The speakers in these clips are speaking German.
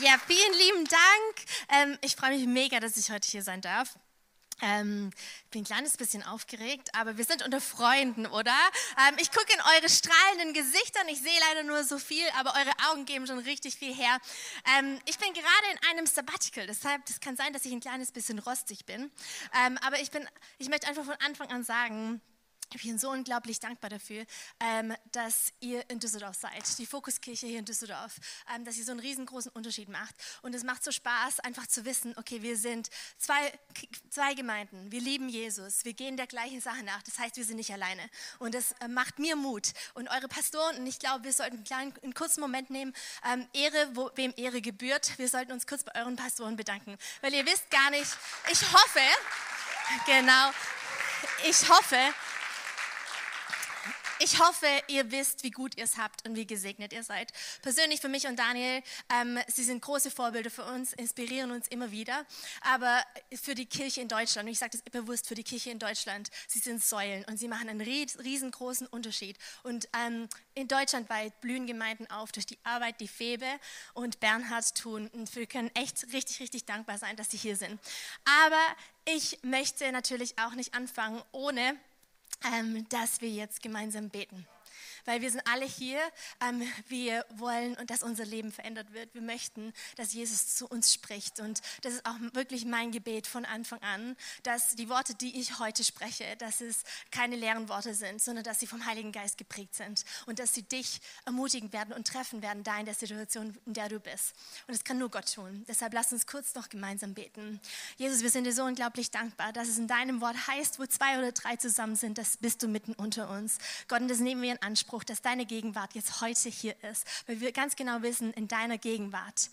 Ja, vielen lieben Dank. Ähm, ich freue mich mega, dass ich heute hier sein darf. Ähm, bin ein kleines bisschen aufgeregt, aber wir sind unter Freunden, oder? Ähm, ich gucke in eure strahlenden Gesichter. Ich sehe leider nur so viel, aber eure Augen geben schon richtig viel her. Ähm, ich bin gerade in einem Sabbatical, deshalb das kann sein, dass ich ein kleines bisschen rostig bin. Ähm, aber ich, bin, ich möchte einfach von Anfang an sagen, ich bin so unglaublich dankbar dafür, ähm, dass ihr in Düsseldorf seid, die Fokuskirche hier in Düsseldorf, ähm, dass ihr so einen riesengroßen Unterschied macht. Und es macht so Spaß, einfach zu wissen, okay, wir sind zwei, zwei Gemeinden, wir lieben Jesus, wir gehen der gleichen Sache nach. Das heißt, wir sind nicht alleine. Und das äh, macht mir Mut. Und eure Pastoren, und ich glaube, wir sollten einen, kleinen, einen kurzen Moment nehmen, ähm, Ehre, wo, wem Ehre gebührt. Wir sollten uns kurz bei euren Pastoren bedanken, weil ihr wisst gar nicht, ich hoffe, genau, ich hoffe, ich hoffe, ihr wisst, wie gut ihr es habt und wie gesegnet ihr seid. Persönlich für mich und Daniel, ähm, sie sind große Vorbilder für uns, inspirieren uns immer wieder. Aber für die Kirche in Deutschland, und ich sage das bewusst für die Kirche in Deutschland, sie sind Säulen und sie machen einen riesengroßen Unterschied. Und ähm, in Deutschland weit blühen Gemeinden auf durch die Arbeit, die Febe und Bernhard tun. Und wir können echt richtig, richtig dankbar sein, dass sie hier sind. Aber ich möchte natürlich auch nicht anfangen, ohne ähm, dass wir jetzt gemeinsam beten weil wir sind alle hier. Ähm, wir wollen, dass unser Leben verändert wird. Wir möchten, dass Jesus zu uns spricht. Und das ist auch wirklich mein Gebet von Anfang an, dass die Worte, die ich heute spreche, dass es keine leeren Worte sind, sondern dass sie vom Heiligen Geist geprägt sind und dass sie dich ermutigen werden und treffen werden, da in der Situation, in der du bist. Und das kann nur Gott tun. Deshalb lass uns kurz noch gemeinsam beten. Jesus, wir sind dir so unglaublich dankbar, dass es in deinem Wort heißt, wo zwei oder drei zusammen sind, das bist du mitten unter uns. Gott, und das nehmen wir in Anspruch. Anspruch, dass deine Gegenwart jetzt heute hier ist, weil wir ganz genau wissen, in deiner Gegenwart,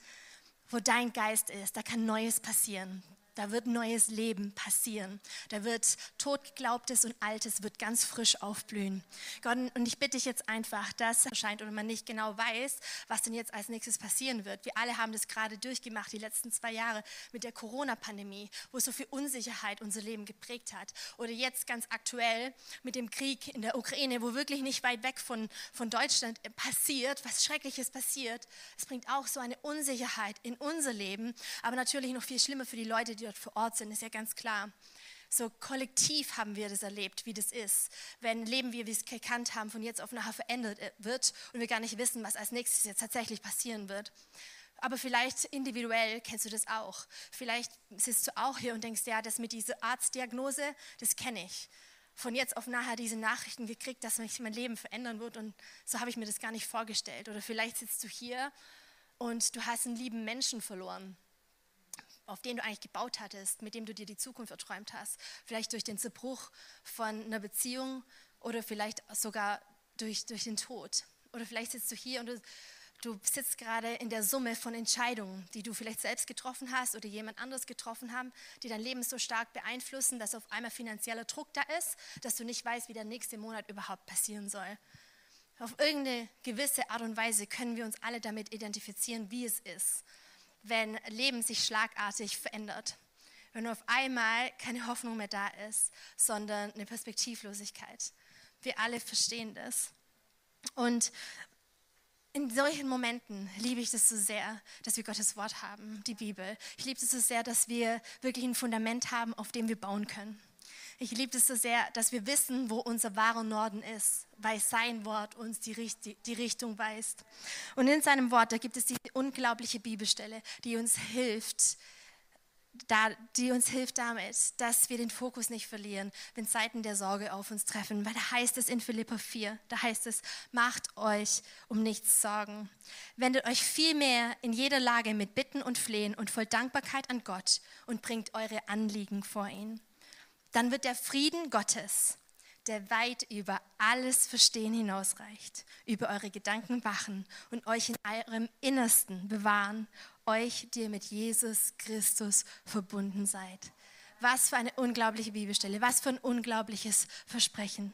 wo dein Geist ist, da kann Neues passieren. Da wird neues Leben passieren. Da wird totgeglaubtes und altes wird ganz frisch aufblühen. Gott, und ich bitte dich jetzt einfach, dass erscheint oder man nicht genau weiß, was denn jetzt als nächstes passieren wird. Wir alle haben das gerade durchgemacht, die letzten zwei Jahre mit der Corona-Pandemie, wo so viel Unsicherheit unser Leben geprägt hat. Oder jetzt ganz aktuell mit dem Krieg in der Ukraine, wo wirklich nicht weit weg von, von Deutschland passiert, was Schreckliches passiert. Es bringt auch so eine Unsicherheit in unser Leben, aber natürlich noch viel schlimmer für die Leute, die die dort vor Ort sind, ist ja ganz klar. So kollektiv haben wir das erlebt, wie das ist, wenn Leben, wie wir es gekannt haben, von jetzt auf nachher verändert äh, wird und wir gar nicht wissen, was als nächstes jetzt tatsächlich passieren wird. Aber vielleicht individuell kennst du das auch. Vielleicht sitzt du auch hier und denkst, ja, das mit dieser Arztdiagnose, das kenne ich. Von jetzt auf nachher diese Nachrichten gekriegt, dass sich mein Leben verändern wird und so habe ich mir das gar nicht vorgestellt. Oder vielleicht sitzt du hier und du hast einen lieben Menschen verloren auf den du eigentlich gebaut hattest, mit dem du dir die Zukunft erträumt hast. Vielleicht durch den Zerbruch von einer Beziehung oder vielleicht sogar durch, durch den Tod. Oder vielleicht sitzt du hier und du, du sitzt gerade in der Summe von Entscheidungen, die du vielleicht selbst getroffen hast oder jemand anderes getroffen haben, die dein Leben so stark beeinflussen, dass auf einmal finanzieller Druck da ist, dass du nicht weißt, wie der nächste Monat überhaupt passieren soll. Auf irgendeine gewisse Art und Weise können wir uns alle damit identifizieren, wie es ist wenn Leben sich schlagartig verändert. Wenn auf einmal keine Hoffnung mehr da ist, sondern eine Perspektivlosigkeit. Wir alle verstehen das. Und in solchen Momenten liebe ich das so sehr, dass wir Gottes Wort haben, die Bibel. Ich liebe es so sehr, dass wir wirklich ein Fundament haben, auf dem wir bauen können. Ich liebe es so sehr, dass wir wissen, wo unser wahrer Norden ist, weil sein Wort uns die, Richtung weist. Und in seinem Wort, da gibt es die unglaubliche Bibelstelle, die uns hilft, da, die uns hilft damit, dass wir den Fokus nicht verlieren, wenn Zeiten der Sorge auf uns treffen. Weil da heißt es in Philippa 4, da heißt es, macht euch um nichts Sorgen. Wendet euch vielmehr in jeder Lage mit Bitten und Flehen und voll Dankbarkeit an Gott und bringt eure Anliegen vor ihn dann wird der Frieden Gottes, der weit über alles Verstehen hinausreicht, über eure Gedanken wachen und euch in eurem Innersten bewahren, euch, die ihr mit Jesus Christus verbunden seid. Was für eine unglaubliche Bibelstelle, was für ein unglaubliches Versprechen.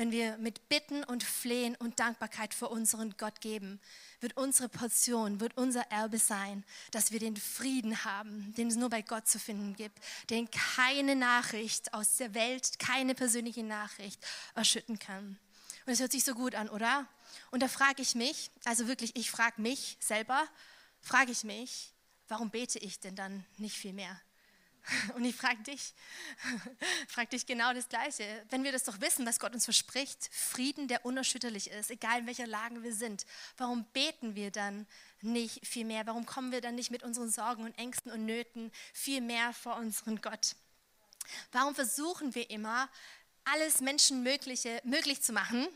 Wenn wir mit Bitten und Flehen und Dankbarkeit vor unseren Gott geben, wird unsere Portion, wird unser Erbe sein, dass wir den Frieden haben, den es nur bei Gott zu finden gibt, den keine Nachricht aus der Welt, keine persönliche Nachricht erschütten kann. Und es hört sich so gut an, oder? Und da frage ich mich, also wirklich, ich frage mich selber, frage ich mich, warum bete ich denn dann nicht viel mehr? Und ich frage dich, frage dich genau das Gleiche. Wenn wir das doch wissen, was Gott uns verspricht, Frieden, der unerschütterlich ist, egal in welcher Lage wir sind, warum beten wir dann nicht viel mehr? Warum kommen wir dann nicht mit unseren Sorgen und Ängsten und Nöten viel mehr vor unseren Gott? Warum versuchen wir immer, alles Menschenmögliche möglich zu machen?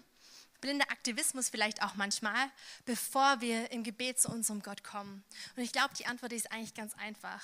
Blinder Aktivismus vielleicht auch manchmal, bevor wir im Gebet zu unserem Gott kommen. Und ich glaube, die Antwort ist eigentlich ganz einfach.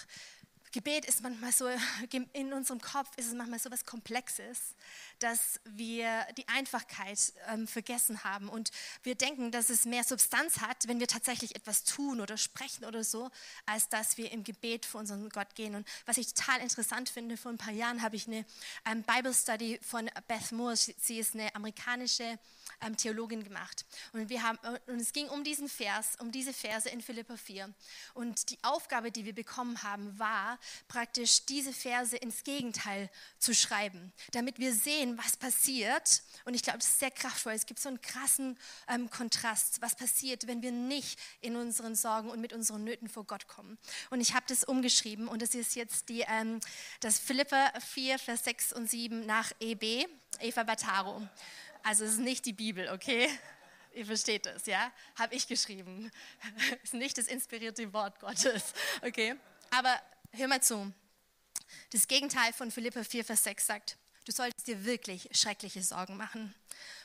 Gebet ist manchmal so, in unserem Kopf ist es manchmal so was Komplexes, dass wir die Einfachkeit ähm, vergessen haben und wir denken, dass es mehr Substanz hat, wenn wir tatsächlich etwas tun oder sprechen oder so, als dass wir im Gebet vor unseren Gott gehen. Und was ich total interessant finde, vor ein paar Jahren habe ich eine ähm, Bible Study von Beth Moore, sie ist eine amerikanische ähm, Theologin gemacht. Und, wir haben, und es ging um diesen Vers, um diese Verse in Philippa 4. Und die Aufgabe, die wir bekommen haben, war praktisch diese Verse ins Gegenteil zu schreiben, damit wir sehen, was passiert. Und ich glaube, das ist sehr kraftvoll. Es gibt so einen krassen ähm, Kontrast, was passiert, wenn wir nicht in unseren Sorgen und mit unseren Nöten vor Gott kommen. Und ich habe das umgeschrieben und das ist jetzt die, ähm, das Philippa 4, Vers 6 und 7 nach EB, Eva Bataro. Also es ist nicht die Bibel, okay? Ihr versteht es, ja? Habe ich geschrieben. ist nicht das inspirierte Wort Gottes, okay? Aber hör mal zu. Das Gegenteil von Philippa 4, Vers 6 sagt, du solltest dir wirklich schreckliche Sorgen machen.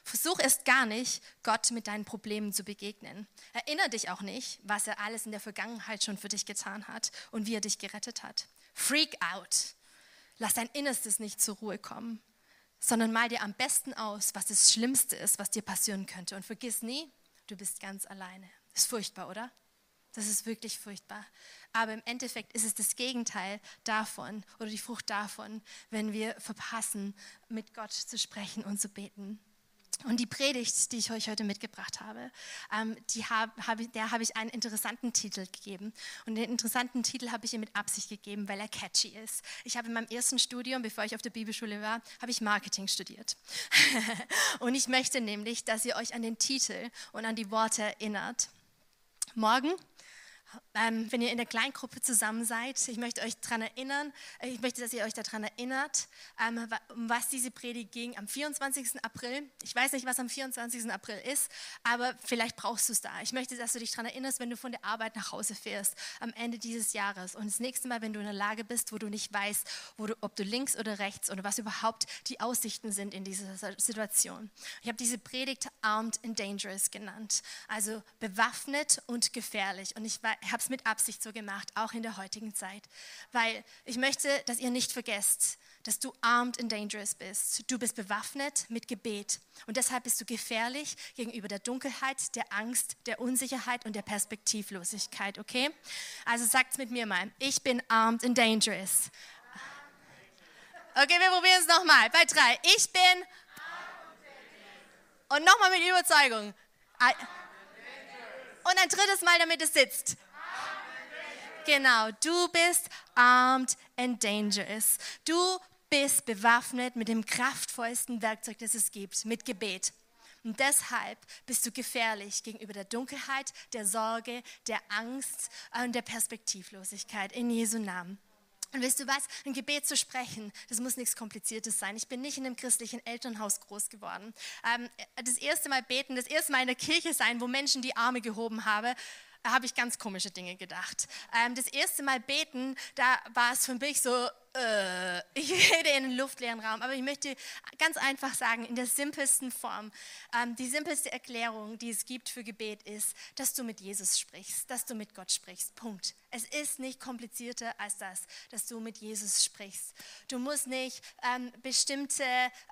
Versuch erst gar nicht, Gott mit deinen Problemen zu begegnen. Erinnere dich auch nicht, was er alles in der Vergangenheit schon für dich getan hat und wie er dich gerettet hat. Freak out. Lass dein Innerstes nicht zur Ruhe kommen sondern mal dir am besten aus, was das Schlimmste ist, was dir passieren könnte. Und vergiss nie, du bist ganz alleine. Das ist furchtbar, oder? Das ist wirklich furchtbar. Aber im Endeffekt ist es das Gegenteil davon oder die Frucht davon, wenn wir verpassen, mit Gott zu sprechen und zu beten. Und die Predigt, die ich euch heute mitgebracht habe, ähm, hab, hab, der habe ich einen interessanten Titel gegeben. Und den interessanten Titel habe ich ihr mit Absicht gegeben, weil er catchy ist. Ich habe in meinem ersten Studium, bevor ich auf der Bibelschule war, habe ich Marketing studiert. und ich möchte nämlich, dass ihr euch an den Titel und an die Worte erinnert. Morgen ähm, wenn ihr in der Kleingruppe zusammen seid, ich möchte euch daran erinnern, äh, ich möchte, dass ihr euch daran erinnert, ähm, um was diese Predigt ging am 24. April. Ich weiß nicht, was am 24. April ist, aber vielleicht brauchst du es da. Ich möchte, dass du dich daran erinnerst, wenn du von der Arbeit nach Hause fährst am Ende dieses Jahres und das nächste Mal, wenn du in der Lage bist, wo du nicht weißt, du, ob du links oder rechts oder was überhaupt die Aussichten sind in dieser Situation. Ich habe diese Predigt Armed and Dangerous genannt, also bewaffnet und gefährlich. Und ich war habe es mit Absicht so gemacht, auch in der heutigen Zeit, weil ich möchte, dass ihr nicht vergesst, dass du armed and dangerous bist. Du bist bewaffnet mit Gebet und deshalb bist du gefährlich gegenüber der Dunkelheit, der Angst, der Unsicherheit und der Perspektivlosigkeit, okay? Also sagt es mit mir mal, ich bin armed and dangerous. Okay, wir probieren es nochmal. Bei drei. Ich bin und nochmal mit Überzeugung. Und ein drittes Mal, damit es sitzt. Genau, du bist armed and dangerous. Du bist bewaffnet mit dem kraftvollsten Werkzeug, das es gibt, mit Gebet. Und deshalb bist du gefährlich gegenüber der Dunkelheit, der Sorge, der Angst und der Perspektivlosigkeit in Jesu Namen. Und weißt du was? Ein Gebet zu sprechen, das muss nichts Kompliziertes sein. Ich bin nicht in einem christlichen Elternhaus groß geworden. Ähm, das erste Mal beten, das erste Mal in der Kirche sein, wo Menschen die Arme gehoben haben, habe ich ganz komische Dinge gedacht. Ähm, das erste Mal beten, da war es für mich so, äh, ich rede in einen luftleeren Raum, aber ich möchte ganz einfach sagen, in der simpelsten Form, ähm, die simpelste Erklärung, die es gibt für Gebet ist, dass du mit Jesus sprichst, dass du mit Gott sprichst. Punkt. Es ist nicht komplizierter als das, dass du mit Jesus sprichst. Du musst nicht ähm, bestimmte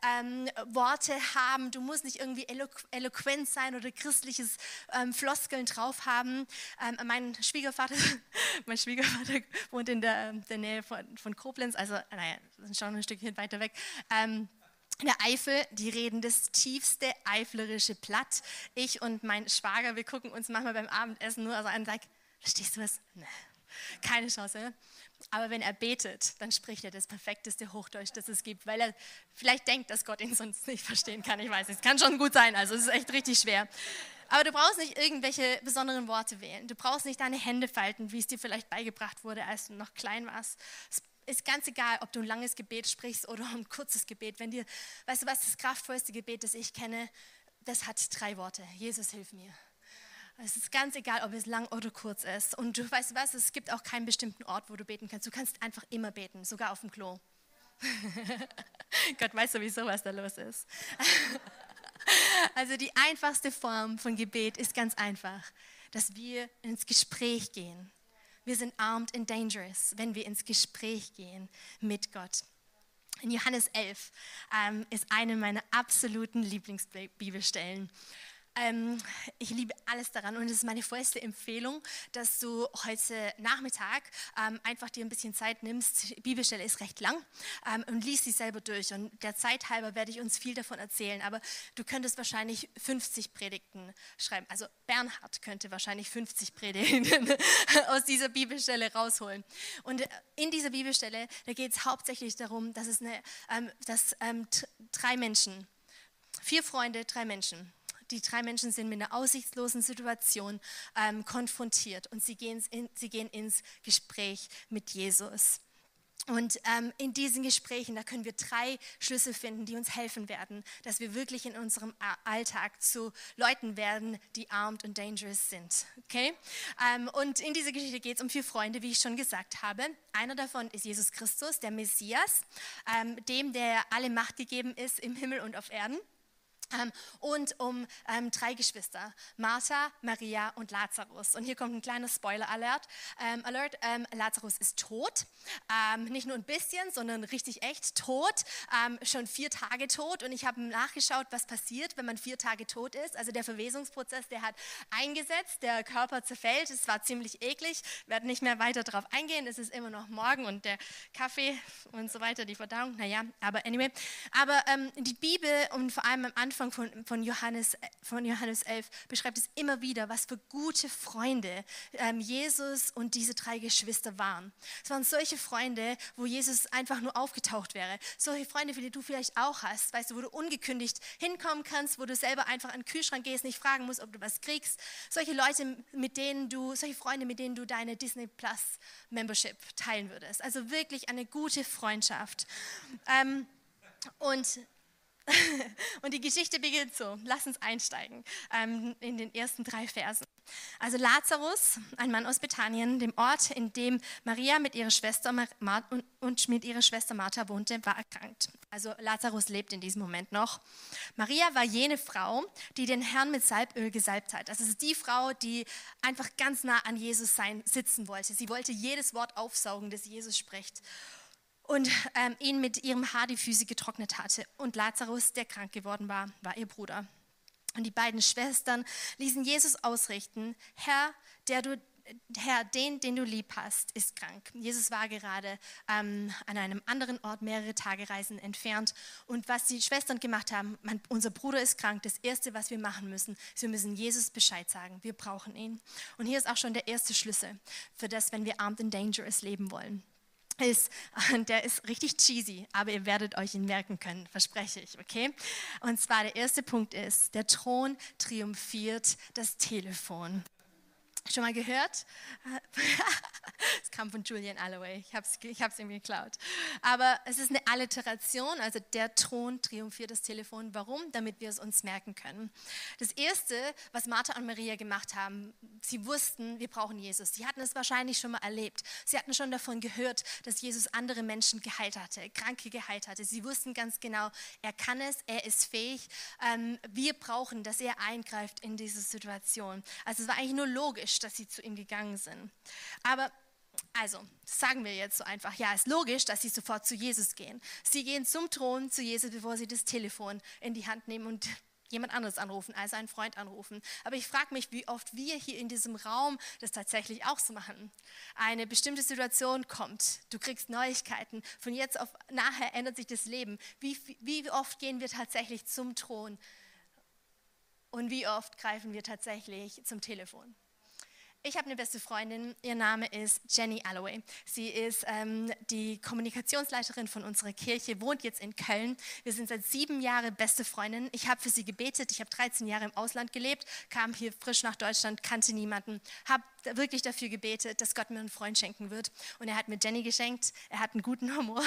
ähm, Worte haben, du musst nicht irgendwie elo eloquent sein oder christliches ähm, Floskeln drauf haben. Ähm, mein Schwiegervater, mein Schwiegervater wohnt in der, der Nähe von, von Koblenz Koblenz, also naja, sind schon ein Stückchen weiter weg. Ähm, in der Eifel, die reden das tiefste eiflerische Platt. Ich und mein Schwager, wir gucken uns manchmal beim Abendessen nur so an und sagen, verstehst du was? Nee, keine Chance. Aber wenn er betet, dann spricht er das perfekteste Hochdeutsch, das es gibt, weil er vielleicht denkt, dass Gott ihn sonst nicht verstehen kann. Ich weiß nicht, es kann schon gut sein, also es ist echt richtig schwer. Aber du brauchst nicht irgendwelche besonderen Worte wählen. Du brauchst nicht deine Hände falten, wie es dir vielleicht beigebracht wurde, als du noch klein warst. Ist ganz egal, ob du ein langes Gebet sprichst oder ein kurzes Gebet. Wenn dir, weißt du was, das kraftvollste Gebet, das ich kenne, das hat drei Worte. Jesus, hilf mir. Es ist ganz egal, ob es lang oder kurz ist. Und du weißt was, es gibt auch keinen bestimmten Ort, wo du beten kannst. Du kannst einfach immer beten, sogar auf dem Klo. Gott weiß sowieso, was da los ist. also die einfachste Form von Gebet ist ganz einfach, dass wir ins Gespräch gehen. Wir sind armed and dangerous, wenn wir ins Gespräch gehen mit Gott. In Johannes 11 ähm, ist eine meiner absoluten Lieblingsbibelstellen. Ähm, ich liebe alles daran und es ist meine vollste Empfehlung, dass du heute Nachmittag ähm, einfach dir ein bisschen Zeit nimmst. Die Bibelstelle ist recht lang ähm, und liest sie selber durch. Und der Zeit halber werde ich uns viel davon erzählen, aber du könntest wahrscheinlich 50 Predigten schreiben. Also Bernhard könnte wahrscheinlich 50 Predigten aus dieser Bibelstelle rausholen. Und äh, in dieser Bibelstelle, da geht es hauptsächlich darum, dass es eine, ähm, dass ähm, drei Menschen, vier Freunde, drei Menschen die drei Menschen sind mit einer aussichtslosen Situation ähm, konfrontiert und sie gehen, in, sie gehen ins Gespräch mit Jesus. Und ähm, in diesen Gesprächen, da können wir drei Schlüssel finden, die uns helfen werden, dass wir wirklich in unserem Alltag zu Leuten werden, die armed und dangerous sind. Okay? Ähm, und in dieser Geschichte geht es um vier Freunde, wie ich schon gesagt habe. Einer davon ist Jesus Christus, der Messias, ähm, dem, der alle Macht gegeben ist im Himmel und auf Erden. Ähm, und um ähm, drei Geschwister, Martha, Maria und Lazarus. Und hier kommt ein kleiner Spoiler-Alert. Ähm, Alert, ähm, Lazarus ist tot, ähm, nicht nur ein bisschen, sondern richtig echt tot, ähm, schon vier Tage tot. Und ich habe nachgeschaut, was passiert, wenn man vier Tage tot ist. Also der Verwesungsprozess, der hat eingesetzt, der Körper zerfällt. Es war ziemlich eklig, werde nicht mehr weiter darauf eingehen. Es ist immer noch morgen und der Kaffee und so weiter, die Verdauung, naja, aber anyway. Aber die Bibel und vor allem am Anfang Anfang von, von, Johannes, von Johannes 11 beschreibt es immer wieder, was für gute Freunde ähm, Jesus und diese drei Geschwister waren. Es waren solche Freunde, wo Jesus einfach nur aufgetaucht wäre. Solche Freunde, die du vielleicht auch hast, weißt du, wo du ungekündigt hinkommen kannst, wo du selber einfach an den Kühlschrank gehst, nicht fragen musst, ob du was kriegst. Solche Leute, mit denen du, solche Freunde, mit denen du deine Disney Plus Membership teilen würdest. Also wirklich eine gute Freundschaft. Ähm, und Und die Geschichte beginnt so. Lass uns einsteigen ähm, in den ersten drei Versen. Also Lazarus, ein Mann aus Bethanien, dem Ort, in dem Maria mit ihrer Schwester Mar und, mit ihrer Schwester Martha wohnte, war erkrankt. Also Lazarus lebt in diesem Moment noch. Maria war jene Frau, die den Herrn mit Salböl gesalbt hat. Das ist die Frau, die einfach ganz nah an Jesus sein, sitzen wollte. Sie wollte jedes Wort aufsaugen, das Jesus spricht und ähm, ihn mit ihrem Haar die Füße getrocknet hatte. Und Lazarus, der krank geworden war, war ihr Bruder. Und die beiden Schwestern ließen Jesus ausrichten, Herr, der du Herr, den, den du lieb hast, ist krank. Jesus war gerade ähm, an einem anderen Ort, mehrere Tagereisen entfernt. Und was die Schwestern gemacht haben, mein, unser Bruder ist krank. Das Erste, was wir machen müssen, ist, wir müssen Jesus Bescheid sagen. Wir brauchen ihn. Und hier ist auch schon der erste Schlüssel für das, wenn wir armed and dangerous leben wollen ist, der ist richtig cheesy, aber ihr werdet euch ihn merken können, verspreche ich, okay? Und zwar der erste Punkt ist, der Thron triumphiert das Telefon. Schon mal gehört? Es kam von Julian Alloway. Ich habe es ich hab's irgendwie geklaut. Aber es ist eine Alliteration, also der Thron triumphiert das Telefon. Warum? Damit wir es uns merken können. Das Erste, was Martha und Maria gemacht haben, sie wussten, wir brauchen Jesus. Sie hatten es wahrscheinlich schon mal erlebt. Sie hatten schon davon gehört, dass Jesus andere Menschen geheilt hatte, Kranke geheilt hatte. Sie wussten ganz genau, er kann es, er ist fähig. Ähm, wir brauchen, dass er eingreift in diese Situation. Also es war eigentlich nur logisch logisch, dass sie zu ihm gegangen sind. Aber also, sagen wir jetzt so einfach, ja, ist logisch, dass sie sofort zu Jesus gehen. Sie gehen zum Thron zu Jesus, bevor sie das Telefon in die Hand nehmen und jemand anderes anrufen, also einen Freund anrufen. Aber ich frage mich, wie oft wir hier in diesem Raum das tatsächlich auch so machen. Eine bestimmte Situation kommt, du kriegst Neuigkeiten, von jetzt auf nachher ändert sich das Leben. Wie, wie oft gehen wir tatsächlich zum Thron und wie oft greifen wir tatsächlich zum Telefon? Ich habe eine beste Freundin, ihr Name ist Jenny Alloway. Sie ist ähm, die Kommunikationsleiterin von unserer Kirche, wohnt jetzt in Köln. Wir sind seit sieben Jahren beste Freundinnen. Ich habe für sie gebetet. Ich habe 13 Jahre im Ausland gelebt, kam hier frisch nach Deutschland, kannte niemanden, habe wirklich dafür gebetet, dass Gott mir einen Freund schenken wird. Und er hat mir Jenny geschenkt. Er hat einen guten Humor.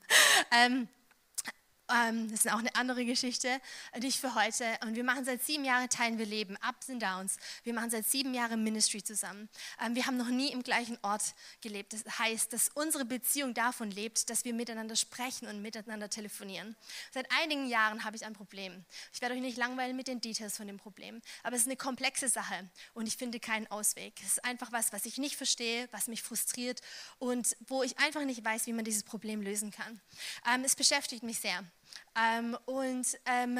ähm, das ist auch eine andere Geschichte, nicht für heute. Und wir machen seit sieben Jahren, teilen wir Leben, Ups und Downs. Wir machen seit sieben Jahren Ministry zusammen. Ähm, wir haben noch nie im gleichen Ort gelebt. Das heißt, dass unsere Beziehung davon lebt, dass wir miteinander sprechen und miteinander telefonieren. Seit einigen Jahren habe ich ein Problem. Ich werde euch nicht langweilen mit den Details von dem Problem, aber es ist eine komplexe Sache und ich finde keinen Ausweg. Es ist einfach was, was ich nicht verstehe, was mich frustriert und wo ich einfach nicht weiß, wie man dieses Problem lösen kann. Ähm, es beschäftigt mich sehr. Ähm, und ähm,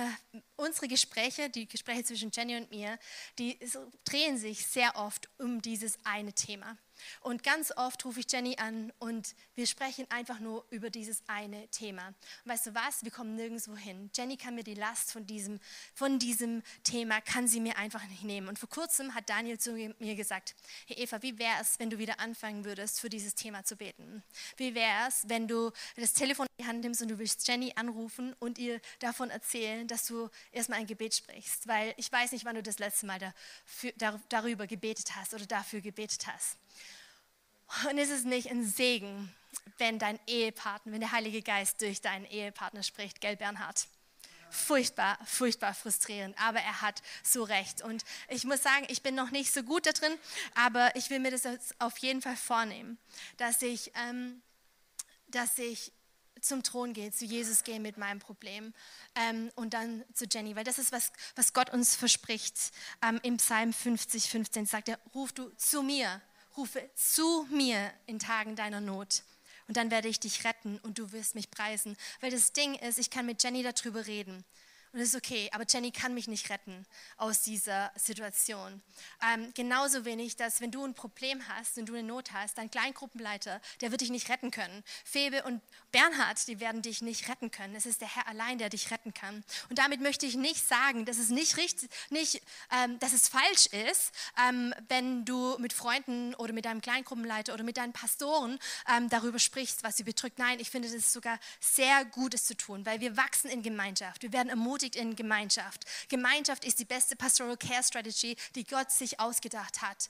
unsere Gespräche, die Gespräche zwischen Jenny und mir, die drehen sich sehr oft um dieses eine Thema. Und ganz oft rufe ich Jenny an und wir sprechen einfach nur über dieses eine Thema. Und weißt du was? Wir kommen nirgendwo hin. Jenny kann mir die Last von diesem, von diesem Thema, kann sie mir einfach nicht nehmen. Und vor kurzem hat Daniel zu mir gesagt, hey Eva, wie wäre es, wenn du wieder anfangen würdest, für dieses Thema zu beten? Wie wäre es, wenn du das Telefon in die Hand nimmst und du willst Jenny anrufen und ihr davon erzählen, dass du erstmal ein Gebet sprichst? Weil ich weiß nicht, wann du das letzte Mal dafür, darüber gebetet hast oder dafür gebetet hast. Und ist es nicht ein Segen, wenn dein Ehepartner, wenn der Heilige Geist durch deinen Ehepartner spricht, gell, Bernhard? Furchtbar, furchtbar frustrierend, aber er hat so recht. Und ich muss sagen, ich bin noch nicht so gut da drin, aber ich will mir das auf jeden Fall vornehmen, dass ich, ähm, dass ich zum Thron gehe, zu Jesus gehe mit meinem Problem ähm, und dann zu Jenny, weil das ist, was, was Gott uns verspricht. Ähm, Im Psalm 50, 15 sagt er, ruf du zu mir, rufe zu mir in Tagen deiner Not. Und dann werde ich dich retten und du wirst mich preisen. Weil das Ding ist, ich kann mit Jenny darüber reden. Und es ist okay, aber Jenny kann mich nicht retten aus dieser Situation. Ähm, genauso wenig, dass wenn du ein Problem hast und du eine Not hast, dein Kleingruppenleiter, der wird dich nicht retten können. Febe und Bernhard, die werden dich nicht retten können. Es ist der Herr allein, der dich retten kann. Und damit möchte ich nicht sagen, dass es nicht richtig, nicht, ähm, dass es falsch ist, ähm, wenn du mit Freunden oder mit deinem Kleingruppenleiter oder mit deinen Pastoren ähm, darüber sprichst, was sie bedrückt. Nein, ich finde, das ist sogar sehr Gutes zu tun, weil wir wachsen in Gemeinschaft. Wir werden ermutigt ermutigt in Gemeinschaft. Gemeinschaft ist die beste Pastoral Care Strategy, die Gott sich ausgedacht hat.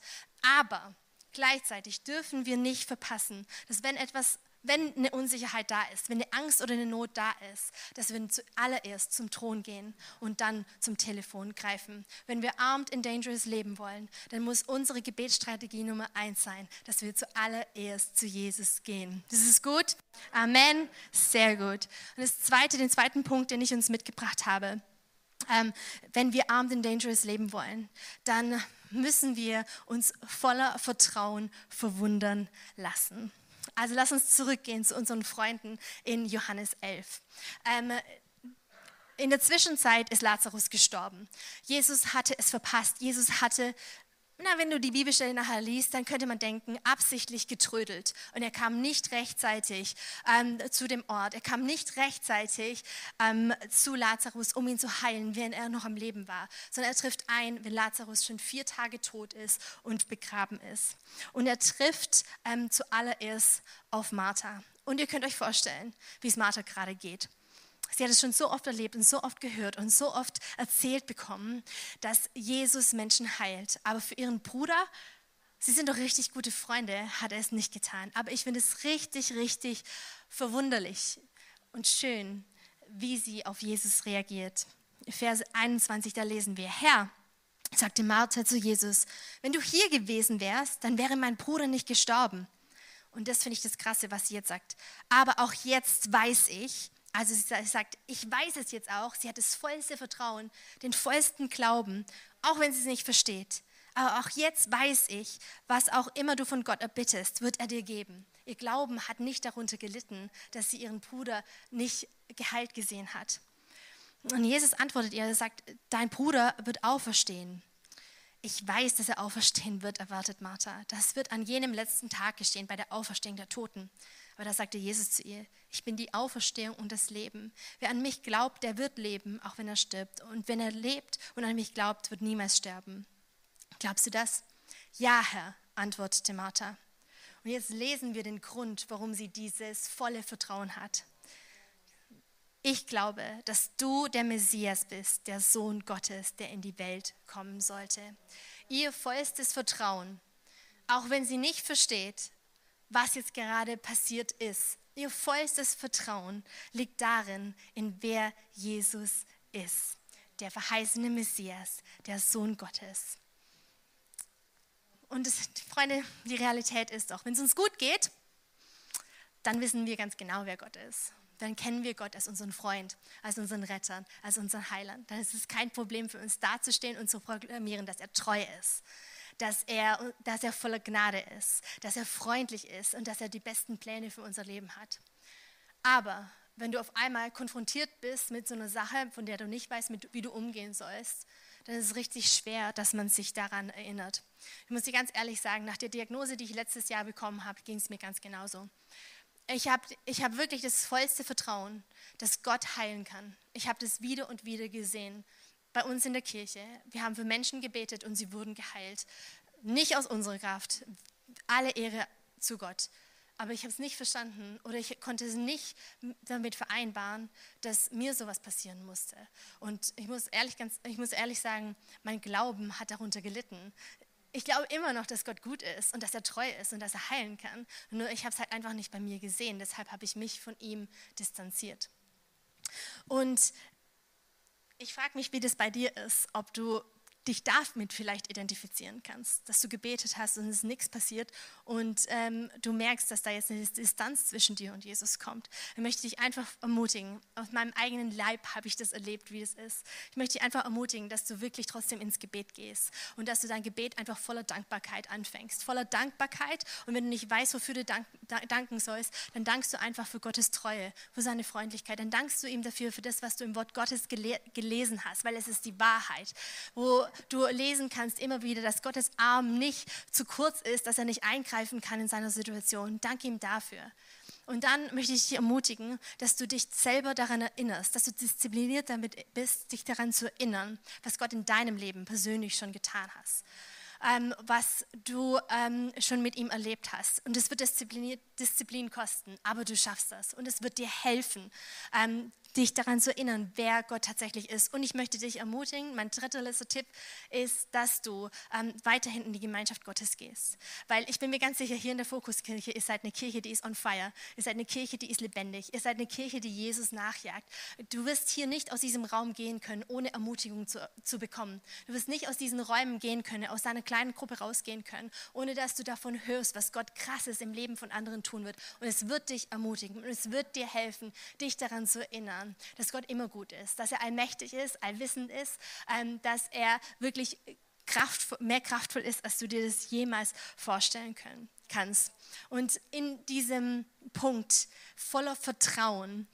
Aber gleichzeitig dürfen wir nicht verpassen, dass wenn etwas wenn eine Unsicherheit da ist, wenn eine Angst oder eine Not da ist, dass wir zuallererst zum Thron gehen und dann zum Telefon greifen. Wenn wir armed and dangerous leben wollen, dann muss unsere Gebetsstrategie Nummer eins sein, dass wir zuallererst zu Jesus gehen. Das ist gut? Amen. Sehr gut. Und das zweite, den zweiten Punkt, den ich uns mitgebracht habe, ähm, wenn wir armed and dangerous leben wollen, dann müssen wir uns voller Vertrauen verwundern lassen. Also lass uns zurückgehen zu unseren Freunden in Johannes 11. Ähm, in der Zwischenzeit ist Lazarus gestorben. Jesus hatte es verpasst. Jesus hatte na, wenn du die Bibelstelle nachher liest, dann könnte man denken, absichtlich getrödelt. Und er kam nicht rechtzeitig ähm, zu dem Ort. Er kam nicht rechtzeitig ähm, zu Lazarus, um ihn zu heilen, während er noch am Leben war. Sondern er trifft ein, wenn Lazarus schon vier Tage tot ist und begraben ist. Und er trifft ähm, zuallererst auf Martha. Und ihr könnt euch vorstellen, wie es Martha gerade geht. Sie hat es schon so oft erlebt und so oft gehört und so oft erzählt bekommen, dass Jesus Menschen heilt. Aber für ihren Bruder, sie sind doch richtig gute Freunde, hat er es nicht getan. Aber ich finde es richtig, richtig verwunderlich und schön, wie sie auf Jesus reagiert. Vers 21, da lesen wir, Herr, sagte Martha zu Jesus, wenn du hier gewesen wärst, dann wäre mein Bruder nicht gestorben. Und das finde ich das Krasse, was sie jetzt sagt. Aber auch jetzt weiß ich, also sie sagt, ich weiß es jetzt auch, sie hat das vollste Vertrauen, den vollsten Glauben, auch wenn sie es nicht versteht. Aber auch jetzt weiß ich, was auch immer du von Gott erbittest, wird er dir geben. Ihr Glauben hat nicht darunter gelitten, dass sie ihren Bruder nicht geheilt gesehen hat. Und Jesus antwortet ihr, er sagt, dein Bruder wird auferstehen. Ich weiß, dass er auferstehen wird, erwartet Martha. Das wird an jenem letzten Tag geschehen, bei der Auferstehung der Toten. Aber da sagte Jesus zu ihr, ich bin die Auferstehung und das Leben. Wer an mich glaubt, der wird leben, auch wenn er stirbt. Und wenn er lebt und an mich glaubt, wird niemals sterben. Glaubst du das? Ja, Herr, antwortete Martha. Und jetzt lesen wir den Grund, warum sie dieses volle Vertrauen hat. Ich glaube, dass du der Messias bist, der Sohn Gottes, der in die Welt kommen sollte. Ihr vollstes Vertrauen, auch wenn sie nicht versteht, was jetzt gerade passiert ist, ihr vollstes Vertrauen liegt darin, in wer Jesus ist, der verheißene Messias, der Sohn Gottes. Und es, Freunde, die Realität ist doch, wenn es uns gut geht, dann wissen wir ganz genau, wer Gott ist. Dann kennen wir Gott als unseren Freund, als unseren Retter, als unseren Heiland. Dann ist es kein Problem für uns dazustehen und zu proklamieren, dass er treu ist, dass er, dass er voller Gnade ist, dass er freundlich ist und dass er die besten Pläne für unser Leben hat. Aber wenn du auf einmal konfrontiert bist mit so einer Sache, von der du nicht weißt, wie du umgehen sollst, dann ist es richtig schwer, dass man sich daran erinnert. Ich muss dir ganz ehrlich sagen, nach der Diagnose, die ich letztes Jahr bekommen habe, ging es mir ganz genauso. Ich habe ich hab wirklich das vollste Vertrauen, dass Gott heilen kann. Ich habe das wieder und wieder gesehen bei uns in der Kirche. Wir haben für Menschen gebetet und sie wurden geheilt. Nicht aus unserer Kraft. Alle Ehre zu Gott aber ich habe es nicht verstanden oder ich konnte es nicht damit vereinbaren, dass mir sowas passieren musste. Und ich muss ehrlich, ganz, ich muss ehrlich sagen, mein Glauben hat darunter gelitten. Ich glaube immer noch, dass Gott gut ist und dass er treu ist und dass er heilen kann. Nur ich habe es halt einfach nicht bei mir gesehen. Deshalb habe ich mich von ihm distanziert. Und ich frage mich, wie das bei dir ist, ob du dich damit vielleicht identifizieren kannst, dass du gebetet hast und es ist nichts passiert und ähm, du merkst, dass da jetzt eine Distanz zwischen dir und Jesus kommt. Ich möchte dich einfach ermutigen, aus meinem eigenen Leib habe ich das erlebt, wie es ist. Ich möchte dich einfach ermutigen, dass du wirklich trotzdem ins Gebet gehst und dass du dein Gebet einfach voller Dankbarkeit anfängst. Voller Dankbarkeit und wenn du nicht weißt, wofür du dank, danken sollst, dann dankst du einfach für Gottes Treue, für seine Freundlichkeit. Dann dankst du ihm dafür, für das, was du im Wort Gottes gele gelesen hast, weil es ist die Wahrheit, wo du lesen kannst immer wieder, dass Gottes Arm nicht zu kurz ist, dass er nicht eingreifen kann in seiner Situation. Danke ihm dafür. Und dann möchte ich dich ermutigen, dass du dich selber daran erinnerst, dass du diszipliniert damit bist, dich daran zu erinnern, was Gott in deinem Leben persönlich schon getan hat. Ähm, was du ähm, schon mit ihm erlebt hast. Und es wird Disziplin kosten, aber du schaffst das. Und es wird dir helfen, ähm, dich daran zu erinnern, wer Gott tatsächlich ist. Und ich möchte dich ermutigen, mein dritter letzter Tipp ist, dass du ähm, weiterhin in die Gemeinschaft Gottes gehst. Weil ich bin mir ganz sicher, hier in der Fokuskirche, ihr seid eine Kirche, die ist on fire. Ihr seid eine Kirche, die ist lebendig. Ihr seid eine Kirche, die Jesus nachjagt. Du wirst hier nicht aus diesem Raum gehen können, ohne Ermutigung zu, zu bekommen. Du wirst nicht aus diesen Räumen gehen können, aus deiner kleinen Gruppe rausgehen können, ohne dass du davon hörst, was Gott krasses im Leben von anderen tun wird. Und es wird dich ermutigen und es wird dir helfen, dich daran zu erinnern erinnern, dass Gott immer gut ist, dass er allmächtig ist, allwissend ist, ähm, dass er wirklich kraftvoll, mehr kraftvoll ist, als du dir das jemals vorstellen können, kannst. Und in diesem Punkt voller Vertrauen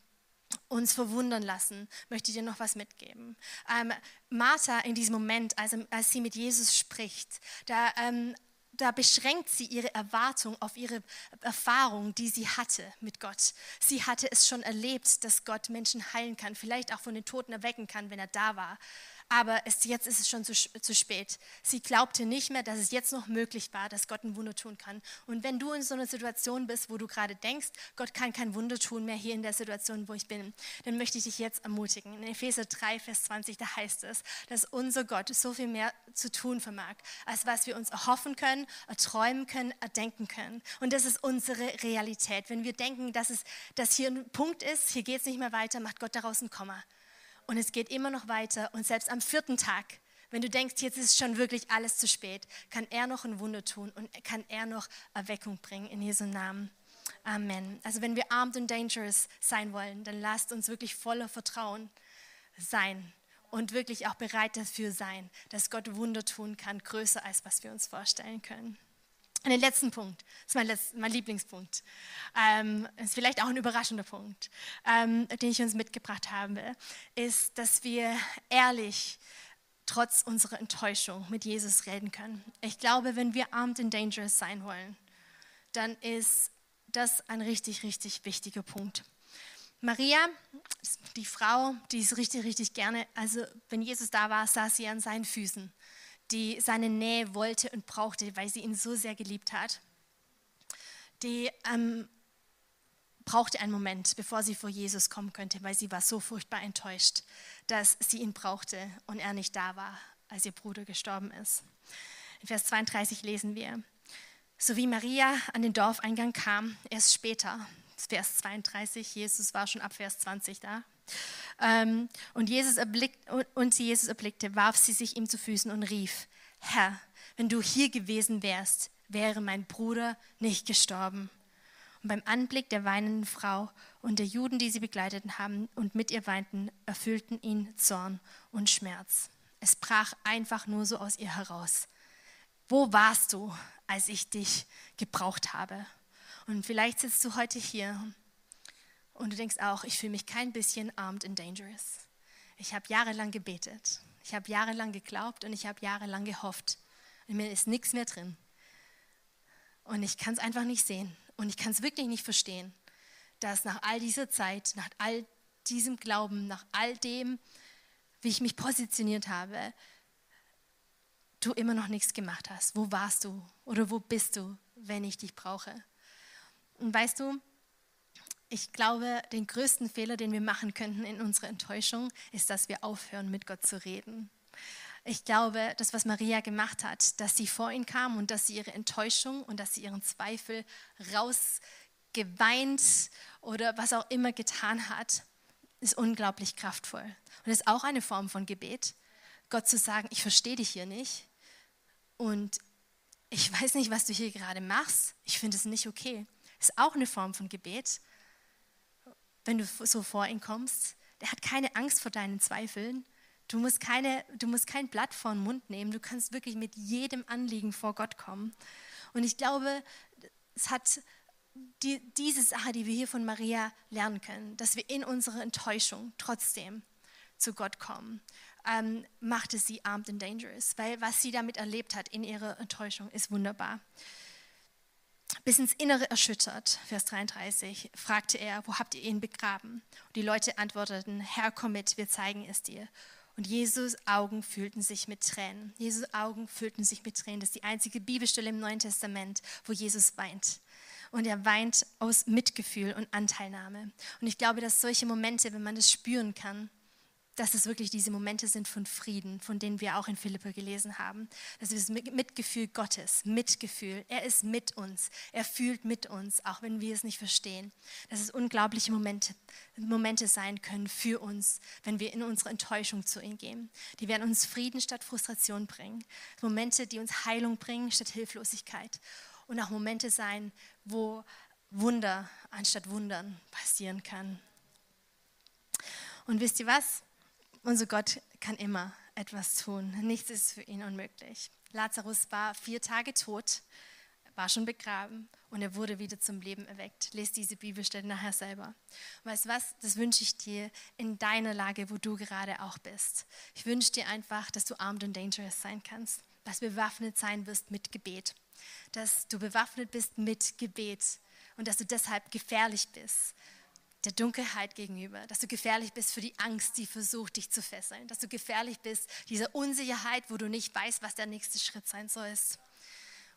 uns verwundern lassen, möchte ich dir noch was mitgeben. Ähm, Martha in diesem Moment, als, als, sie mit Jesus spricht, da ähm, da beschränkt sie ihre Erwartung auf ihre Erfahrung, die sie hatte mit Gott. Sie hatte es schon erlebt, dass Gott Menschen heilen kann, vielleicht auch von den Toten erwecken kann, wenn er da war aber es, jetzt ist es schon zu, zu spät. Sie glaubte nicht mehr, dass es jetzt noch möglich war, dass Gott ein Wunder tun kann. Und wenn du in so einer Situation bist, wo du gerade denkst, Gott kann kein Wunder tun mehr hier in der Situation, wo ich bin, dann möchte ich dich jetzt ermutigen. In Epheser 3, Vers 20, da heißt es, dass unser Gott so viel mehr zu tun vermag, als was wir uns erhoffen können, erträumen können, erdenken können. Und das ist unsere Realität. Wenn wir denken, dass, es, dass hier ein Punkt ist, hier geht es nicht mehr weiter, macht Gott daraus ein Komma. Und es geht immer noch weiter. Und selbst am vierten Tag, wenn du denkst, jetzt ist schon wirklich alles zu spät, kann er noch ein Wunder tun und kann er noch Erweckung bringen in Jesu Namen. Amen. Also wenn wir armed and dangerous sein wollen, dann lasst uns wirklich voller Vertrauen sein und wirklich auch bereit dafür sein, dass Gott Wunder tun kann, größer als was wir uns vorstellen können. Und den letzten Punkt, das ist mein, Letz-, mein Lieblingspunkt, ähm, ist vielleicht auch ein überraschender Punkt, ähm, den ich uns mitgebracht habe, ist, dass wir ehrlich trotz unserer Enttäuschung mit Jesus reden können. Ich glaube, wenn wir armed and dangerous sein wollen, dann ist das ein richtig, richtig wichtiger Punkt. Maria, die Frau, die ist richtig, richtig gerne, also wenn Jesus da war, saß sie an seinen Füßen die seine Nähe wollte und brauchte, weil sie ihn so sehr geliebt hat. Die ähm, brauchte einen Moment, bevor sie vor Jesus kommen könnte, weil sie war so furchtbar enttäuscht, dass sie ihn brauchte und er nicht da war, als ihr Bruder gestorben ist. In Vers 32 lesen wir, so wie Maria an den Dorfeingang kam, erst später, Vers 32, Jesus war schon ab Vers 20 da, und, Jesus erblickt, und sie Jesus erblickte, warf sie sich ihm zu Füßen und rief, Herr, wenn du hier gewesen wärst, wäre mein Bruder nicht gestorben. Und beim Anblick der weinenden Frau und der Juden, die sie begleiteten haben und mit ihr weinten, erfüllten ihn Zorn und Schmerz. Es brach einfach nur so aus ihr heraus. Wo warst du, als ich dich gebraucht habe? Und vielleicht sitzt du heute hier und du denkst auch, ich fühle mich kein bisschen armed and dangerous. Ich habe jahrelang gebetet, ich habe jahrelang geglaubt und ich habe jahrelang gehofft. Und mir ist nichts mehr drin. Und ich kann es einfach nicht sehen. Und ich kann es wirklich nicht verstehen, dass nach all dieser Zeit, nach all diesem Glauben, nach all dem, wie ich mich positioniert habe, du immer noch nichts gemacht hast. Wo warst du oder wo bist du, wenn ich dich brauche? Und weißt du, ich glaube, den größten Fehler, den wir machen könnten in unserer Enttäuschung, ist, dass wir aufhören, mit Gott zu reden. Ich glaube, das, was Maria gemacht hat, dass sie vor ihn kam und dass sie ihre Enttäuschung und dass sie ihren Zweifel rausgeweint oder was auch immer getan hat, ist unglaublich kraftvoll. Und ist auch eine Form von Gebet, Gott zu sagen, ich verstehe dich hier nicht und ich weiß nicht, was du hier gerade machst. Ich finde es nicht okay. Ist auch eine Form von Gebet wenn du so vor ihn kommst. Der hat keine Angst vor deinen Zweifeln. Du musst, keine, du musst kein Blatt vor den Mund nehmen. Du kannst wirklich mit jedem Anliegen vor Gott kommen. Und ich glaube, es hat die, diese Sache, die wir hier von Maria lernen können, dass wir in unserer Enttäuschung trotzdem zu Gott kommen, ähm, machte sie armed and dangerous, weil was sie damit erlebt hat in ihrer Enttäuschung ist wunderbar bis ins Innere erschüttert, Vers 33, fragte er, wo habt ihr ihn begraben? Und die Leute antworteten, Herr, komm mit, wir zeigen es dir. Und Jesus Augen fühlten sich mit Tränen. Jesus Augen fühlten sich mit Tränen. Das ist die einzige Bibelstelle im Neuen Testament, wo Jesus weint. Und er weint aus Mitgefühl und Anteilnahme. Und ich glaube, dass solche Momente, wenn man das spüren kann, dass es wirklich diese Momente sind von Frieden, von denen wir auch in Philippa gelesen haben. Das ist Mitgefühl Gottes, Mitgefühl. Er ist mit uns, er fühlt mit uns, auch wenn wir es nicht verstehen. Dass es unglaubliche Momente, Momente sein können für uns, wenn wir in unsere Enttäuschung zu ihm gehen. Die werden uns Frieden statt Frustration bringen. Momente, die uns Heilung bringen statt Hilflosigkeit. Und auch Momente sein, wo Wunder anstatt Wundern passieren kann. Und wisst ihr was? Unser Gott kann immer etwas tun. Nichts ist für ihn unmöglich. Lazarus war vier Tage tot, war schon begraben und er wurde wieder zum Leben erweckt. Lest diese Bibelstelle nachher selber. Weißt du was? Das wünsche ich dir in deiner Lage, wo du gerade auch bist. Ich wünsche dir einfach, dass du armed und dangerous sein kannst, dass du bewaffnet sein wirst mit Gebet, dass du bewaffnet bist mit Gebet und dass du deshalb gefährlich bist der Dunkelheit gegenüber, dass du gefährlich bist für die Angst, die versucht, dich zu fesseln, dass du gefährlich bist, dieser Unsicherheit, wo du nicht weißt, was der nächste Schritt sein soll.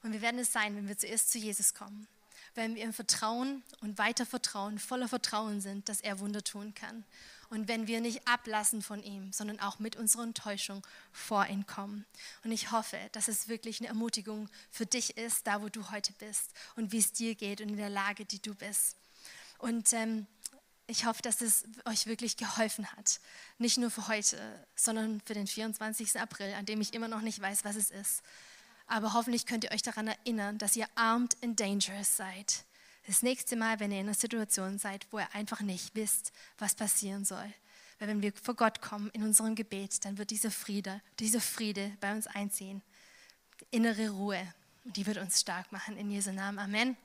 Und wir werden es sein, wenn wir zuerst zu Jesus kommen, wenn wir im Vertrauen und weiter Vertrauen, voller Vertrauen sind, dass er Wunder tun kann. Und wenn wir nicht ablassen von ihm, sondern auch mit unserer Enttäuschung vor ihn kommen. Und ich hoffe, dass es wirklich eine Ermutigung für dich ist, da wo du heute bist und wie es dir geht und in der Lage, die du bist. Und ähm, ich hoffe, dass es euch wirklich geholfen hat. Nicht nur für heute, sondern für den 24. April, an dem ich immer noch nicht weiß, was es ist. Aber hoffentlich könnt ihr euch daran erinnern, dass ihr armed and dangerous seid. Das nächste Mal, wenn ihr in einer Situation seid, wo ihr einfach nicht wisst, was passieren soll. Weil wenn wir vor Gott kommen in unserem Gebet, dann wird dieser Friede, dieser Friede bei uns einziehen. Innere Ruhe. Und die wird uns stark machen in Jesu Namen. Amen.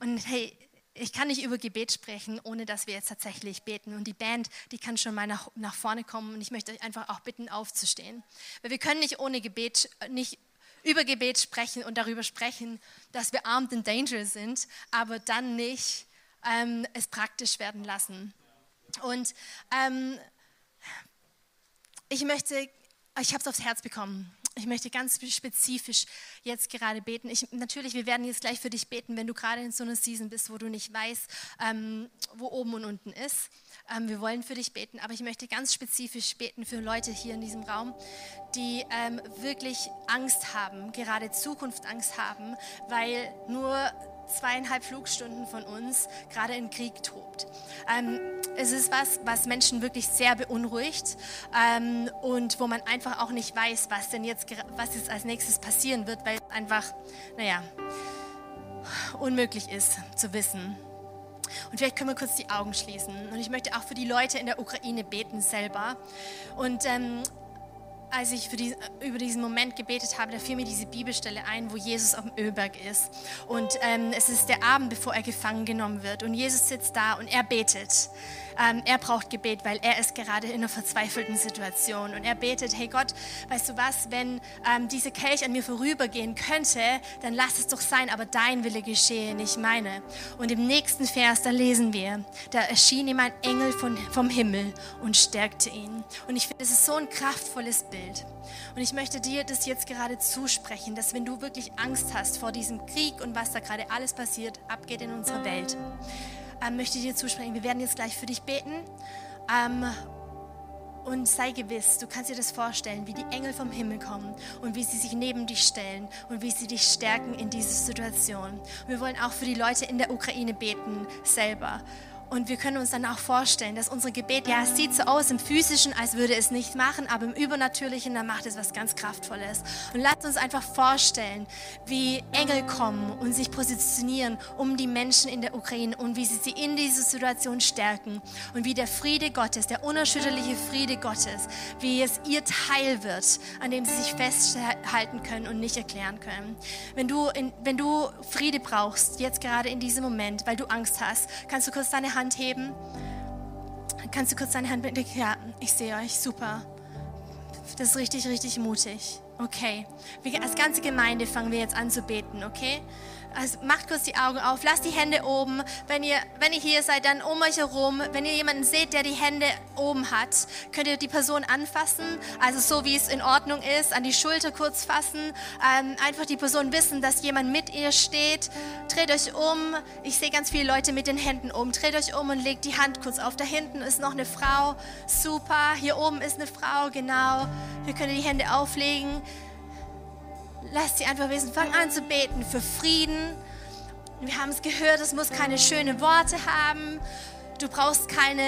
Und hey, ich kann nicht über Gebet sprechen, ohne dass wir jetzt tatsächlich beten. Und die Band, die kann schon mal nach, nach vorne kommen. Und ich möchte euch einfach auch bitten, aufzustehen. Weil wir können nicht ohne Gebet, nicht über Gebet sprechen und darüber sprechen, dass wir armed and dangerous sind, aber dann nicht ähm, es praktisch werden lassen. Und ähm, ich möchte, ich habe es aufs Herz bekommen, Ich möchte ganz spezifisch jetzt gerade beten. Ich, natürlich, wir werden jetzt gleich für dich beten, wenn du gerade in so einer Season bist, wo du nicht weißt, ähm, wo oben und unten ist. Ähm, wir wollen für dich beten, aber ich möchte ganz spezifisch beten für Leute hier in diesem Raum, die ähm, wirklich Angst haben, gerade Zukunftsangst haben, weil nur zweieinhalb Flugstunden von uns gerade in Krieg tobt. Ähm, es ist was, was Menschen wirklich sehr beunruhigt ähm, und wo man einfach auch nicht weiß, was denn jetzt, was jetzt als nächstes passieren wird, weil es einfach, naja, unmöglich ist zu wissen. Und vielleicht können wir kurz die Augen schließen. Und ich möchte auch für die Leute in der Ukraine beten selber. Und ähm, als ich die, über diesen Moment gebetet habe, da fiel mir diese Bibelstelle ein, wo Jesus dem Ölberg ist. Und ähm, es ist der Abend, bevor er gefangen genommen wird. Und Jesus sitzt da und er betet. Ähm, er braucht Gebet, weil er ist gerade in einer verzweifelten Situation. Und er betet, hey Gott, weißt du was, wenn ähm, diese Kelch an mir vorübergehen könnte, dann lass es doch sein, aber dein Wille geschehe, nicht meine. Und im nächsten Vers, da lesen wir, da erschien ihm ein Engel von, vom Himmel und stärkte ihn. Und ich finde, es ist so ein kraftvolles Bild. Und ich möchte dir das jetzt gerade zusprechen, dass wenn du wirklich Angst hast vor diesem Krieg und was da gerade alles passiert, abgeht in unserer Welt, ähm, möchte ich dir zusprechen. Wir werden jetzt gleich für dich beten. Ähm, und sei gewiss, du kannst dir das vorstellen, wie die Engel vom Himmel kommen und wie sie sich neben dich stellen und wie sie dich stärken in dieser Situation. Und wir wollen auch für die Leute in der Ukraine beten selber. Und wir können uns dann auch vorstellen, dass unsere Gebet, ja, es sieht so aus im Physischen, als würde es nicht machen, aber im Übernatürlichen, da macht es was ganz Kraftvolles. Und lasst uns einfach vorstellen, wie Engel kommen und sich positionieren um die Menschen in der Ukraine und wie sie sie in dieser Situation stärken und wie der Friede Gottes, der unerschütterliche Friede Gottes, wie es ihr Teil wird, an dem sie sich festhalten können und nicht erklären können. Wenn du, in, wenn du Friede brauchst, jetzt gerade in diesem Moment, weil du Angst hast, kannst du kurz deine Hand heben? Kannst du kurz deine Hand binden? Ja, ich sehe euch. Super. Das ist richtig, richtig mutig. Okay. Wir, als ganze Gemeinde fangen wir jetzt an zu beten, okay? Also macht kurz die Augen auf, lasst die Hände oben. Wenn ihr, wenn ihr hier seid, dann um euch herum. Wenn ihr jemanden seht, der die Hände oben hat, könnt ihr die Person anfassen. Also so wie es in Ordnung ist, an die Schulter kurz fassen. Ähm, einfach die Person wissen, dass jemand mit ihr steht. Dreht euch um. Ich sehe ganz viele Leute mit den Händen oben. Dreht euch um und legt die Hand kurz auf. Da hinten ist noch eine Frau. Super. Hier oben ist eine Frau. Genau. Hier könnt die Hände auflegen. Lass sie einfach wissen. Fang an zu beten für Frieden. Wir haben es gehört, es muss keine schönen Worte haben. Du brauchst keine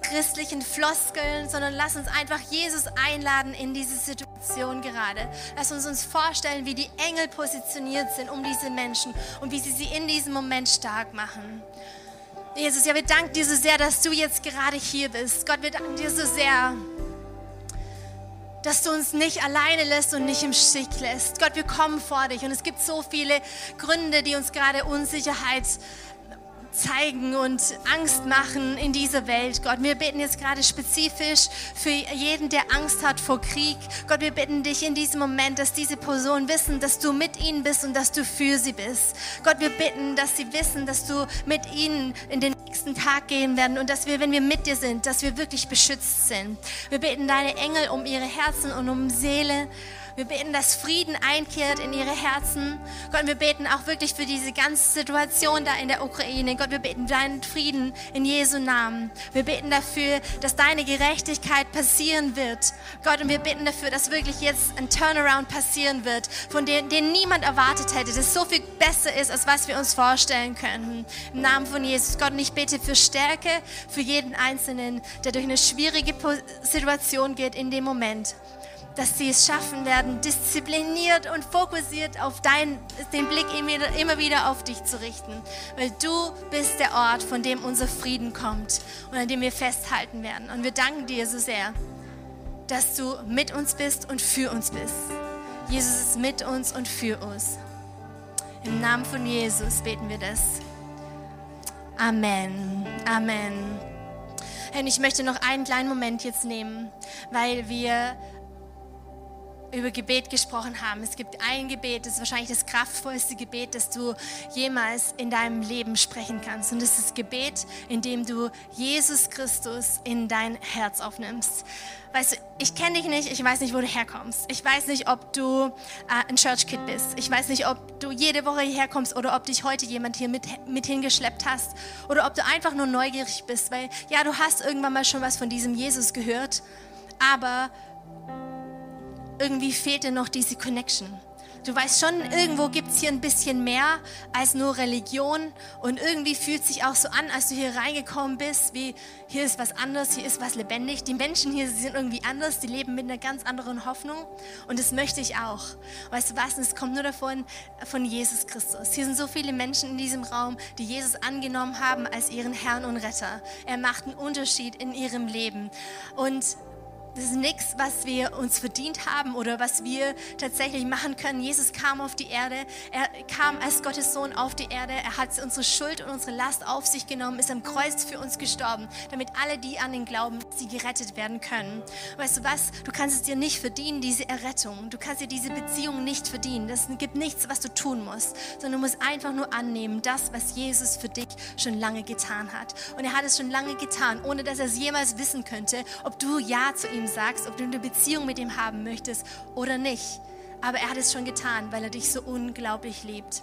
christlichen Floskeln, sondern lass uns einfach Jesus einladen in diese Situation gerade. Lass uns uns vorstellen, wie die Engel positioniert sind um diese Menschen und wie sie sie in diesem Moment stark machen. Jesus, ja, wir danken dir so sehr, dass du jetzt gerade hier bist. Gott, wir danken dir so sehr dass du uns nicht alleine lässt und nicht im Stich lässt. Gott, wir kommen vor dich und es gibt so viele Gründe, die uns gerade Unsicherheit zeigen und Angst machen in dieser Welt. Gott, wir beten jetzt gerade spezifisch für jeden, der Angst hat vor Krieg. Gott, wir bitten dich in diesem Moment, dass diese Personen wissen, dass du mit ihnen bist und dass du für sie bist. Gott, wir bitten, dass sie wissen, dass du mit ihnen in den nächsten Tag gehen werden und dass wir, wenn wir mit dir sind, dass wir wirklich beschützt sind. Wir beten deine Engel um ihre Herzen und um Seele. Wir beten, dass Frieden einkehrt in ihre Herzen. Gott, wir beten auch wirklich für diese ganze Situation da in der Ukraine. Gott, wir beten deinen Frieden in Jesu Namen. Wir beten dafür, dass deine Gerechtigkeit passieren wird. Gott, und wir beten dafür, dass wirklich jetzt ein Turnaround passieren wird, von dem, den niemand erwartet hätte, das so viel besser ist, als was wir uns vorstellen könnten. Im Namen von Jesus, Gott, und ich bete für Stärke für jeden Einzelnen, der durch eine schwierige Situation geht in dem Moment dass sie es schaffen werden, diszipliniert und fokussiert auf dein, den Blick immer wieder auf dich zu richten. Weil du bist der Ort, von dem unser Frieden kommt und an dem wir festhalten werden. Und wir danken dir so sehr, dass du mit uns bist und für uns bist. Jesus ist mit uns und für uns. Im Namen von Jesus beten wir das. Amen. Amen. Und ich möchte noch einen kleinen Moment jetzt nehmen, weil wir über Gebet gesprochen haben. Es gibt ein Gebet, das ist wahrscheinlich das kraftvollste Gebet, das du jemals in deinem Leben sprechen kannst. Und das ist das Gebet, in dem du Jesus Christus in dein Herz aufnimmst. Weißt du, ich kenne dich nicht, ich weiß nicht, wo du herkommst. Ich weiß nicht, ob du äh, ein Church Kid bist. Ich weiß nicht, ob du jede Woche hierher kommst oder ob dich heute jemand hier mit, mit hingeschleppt hast oder ob du einfach nur neugierig bist, weil ja, du hast irgendwann mal schon was von diesem Jesus gehört, aber irgendwie fehlt dir noch diese Connection. Du weißt schon, irgendwo gibt es hier ein bisschen mehr als nur Religion und irgendwie fühlt sich auch so an, als du hier reingekommen bist, wie hier ist was anderes, hier ist was lebendig. Die Menschen hier sind irgendwie anders, die leben mit einer ganz anderen Hoffnung und das möchte ich auch. Weißt du was, es kommt nur davon, von Jesus Christus. Hier sind so viele Menschen in diesem Raum, die Jesus angenommen haben als ihren Herrn und Retter. Er macht einen Unterschied in ihrem Leben und das ist nichts, was wir uns verdient haben oder was wir tatsächlich machen können. Jesus kam auf die Erde. Er kam als Gottes Sohn auf die Erde. Er hat unsere Schuld und unsere Last auf sich genommen, ist am Kreuz für uns gestorben, damit alle, die an ihn glauben, sie gerettet werden können. Weißt du was? Du kannst es dir nicht verdienen, diese Errettung. Du kannst dir diese Beziehung nicht verdienen. Es gibt nichts, was du tun musst, sondern du musst einfach nur annehmen, das, was Jesus für dich schon lange getan hat. Und er hat es schon lange getan, ohne dass er es jemals wissen könnte, ob du Ja zu ihm ihm sagst, ob du eine Beziehung mit ihm haben möchtest oder nicht. Aber er hat es schon getan, weil er dich so unglaublich liebt.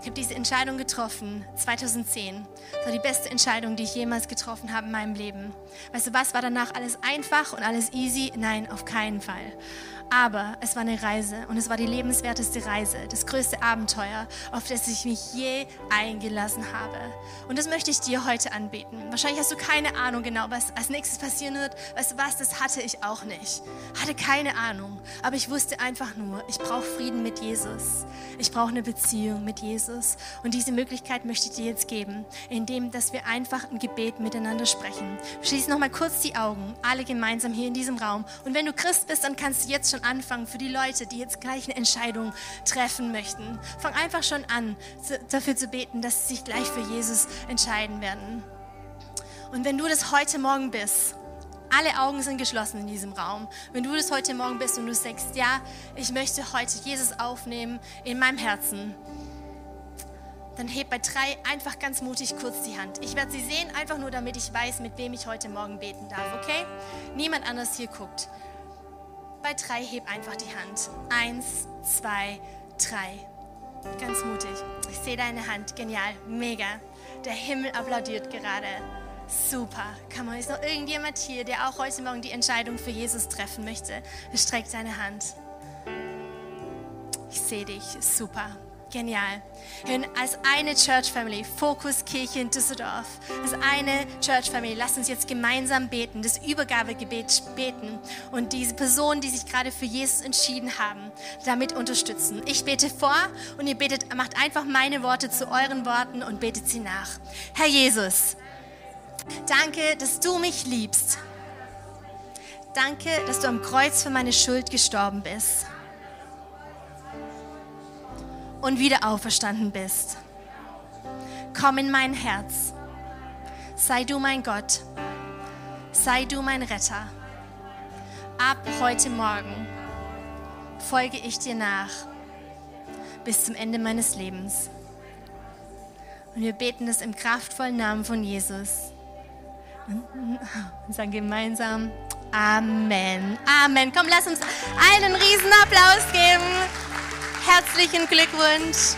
Ich habe diese Entscheidung getroffen 2010. Das war die beste Entscheidung, die ich jemals getroffen habe in meinem Leben. Weißt du was, war danach alles einfach und alles easy? Nein, auf keinen Fall. Aber es war eine Reise und es war die lebenswerteste Reise, das größte Abenteuer, auf das ich mich je eingelassen habe. Und das möchte ich dir heute anbieten. Wahrscheinlich hast du keine Ahnung genau, was als nächstes passieren wird. Weißt du was, das hatte ich auch nicht. Hatte keine Ahnung. Aber ich wusste einfach nur, ich brauche Frieden mit Jesus. Ich brauche eine Beziehung mit Jesus. Und diese Möglichkeit möchte ich dir jetzt geben, indem, dass wir einfach ein Gebet miteinander sprechen. Schließ noch mal kurz die Augen, alle gemeinsam hier in diesem Raum. Und wenn du Christ bist, dann kannst du jetzt schon schon anfangen für die Leute, die jetzt gleich eine Entscheidung treffen möchten. Fang einfach schon an, dafür zu beten, dass sie sich gleich für Jesus entscheiden werden. Und wenn du das heute Morgen bist, alle Augen sind geschlossen in diesem Raum. Wenn du das heute Morgen bist und du sagst, ja, ich möchte heute Jesus aufnehmen in meinem Herzen, dann heb bei drei einfach ganz mutig kurz die Hand. Ich werde sie sehen, einfach nur damit ich weiß, mit wem ich heute Morgen beten darf, okay? Niemand anders hier guckt. Bei drei heb einfach die Hand. Eins, zwei, drei. Ganz mutig. Ich sehe deine Hand. Genial. Mega. Der Himmel applaudiert gerade. Super. Man, ist noch irgendjemand hier, der auch heute Morgen die Entscheidung für Jesus treffen möchte? Streck deine Hand. Ich sehe dich. Super. Genial. Als eine Church Family, Fokus Kirche in Düsseldorf, als eine Church Family, lasst uns jetzt gemeinsam beten, das Übergabegebet beten und diese Personen, die sich gerade für Jesus entschieden haben, damit unterstützen. Ich bete vor und ihr betet, macht einfach meine Worte zu euren Worten und betet sie nach. Herr Jesus, danke, dass du mich liebst. Danke, dass du am Kreuz für meine Schuld gestorben bist und wieder auferstanden bist. Komm in mein Herz. Sei du mein Gott. Sei du mein Retter. Ab heute Morgen folge ich dir nach bis zum Ende meines Lebens. Und wir beten das im kraftvollen Namen von Jesus. Und sagen gemeinsam Amen. Amen. Komm, lass uns einen riesen Applaus geben. Herzlichen Glückwunsch.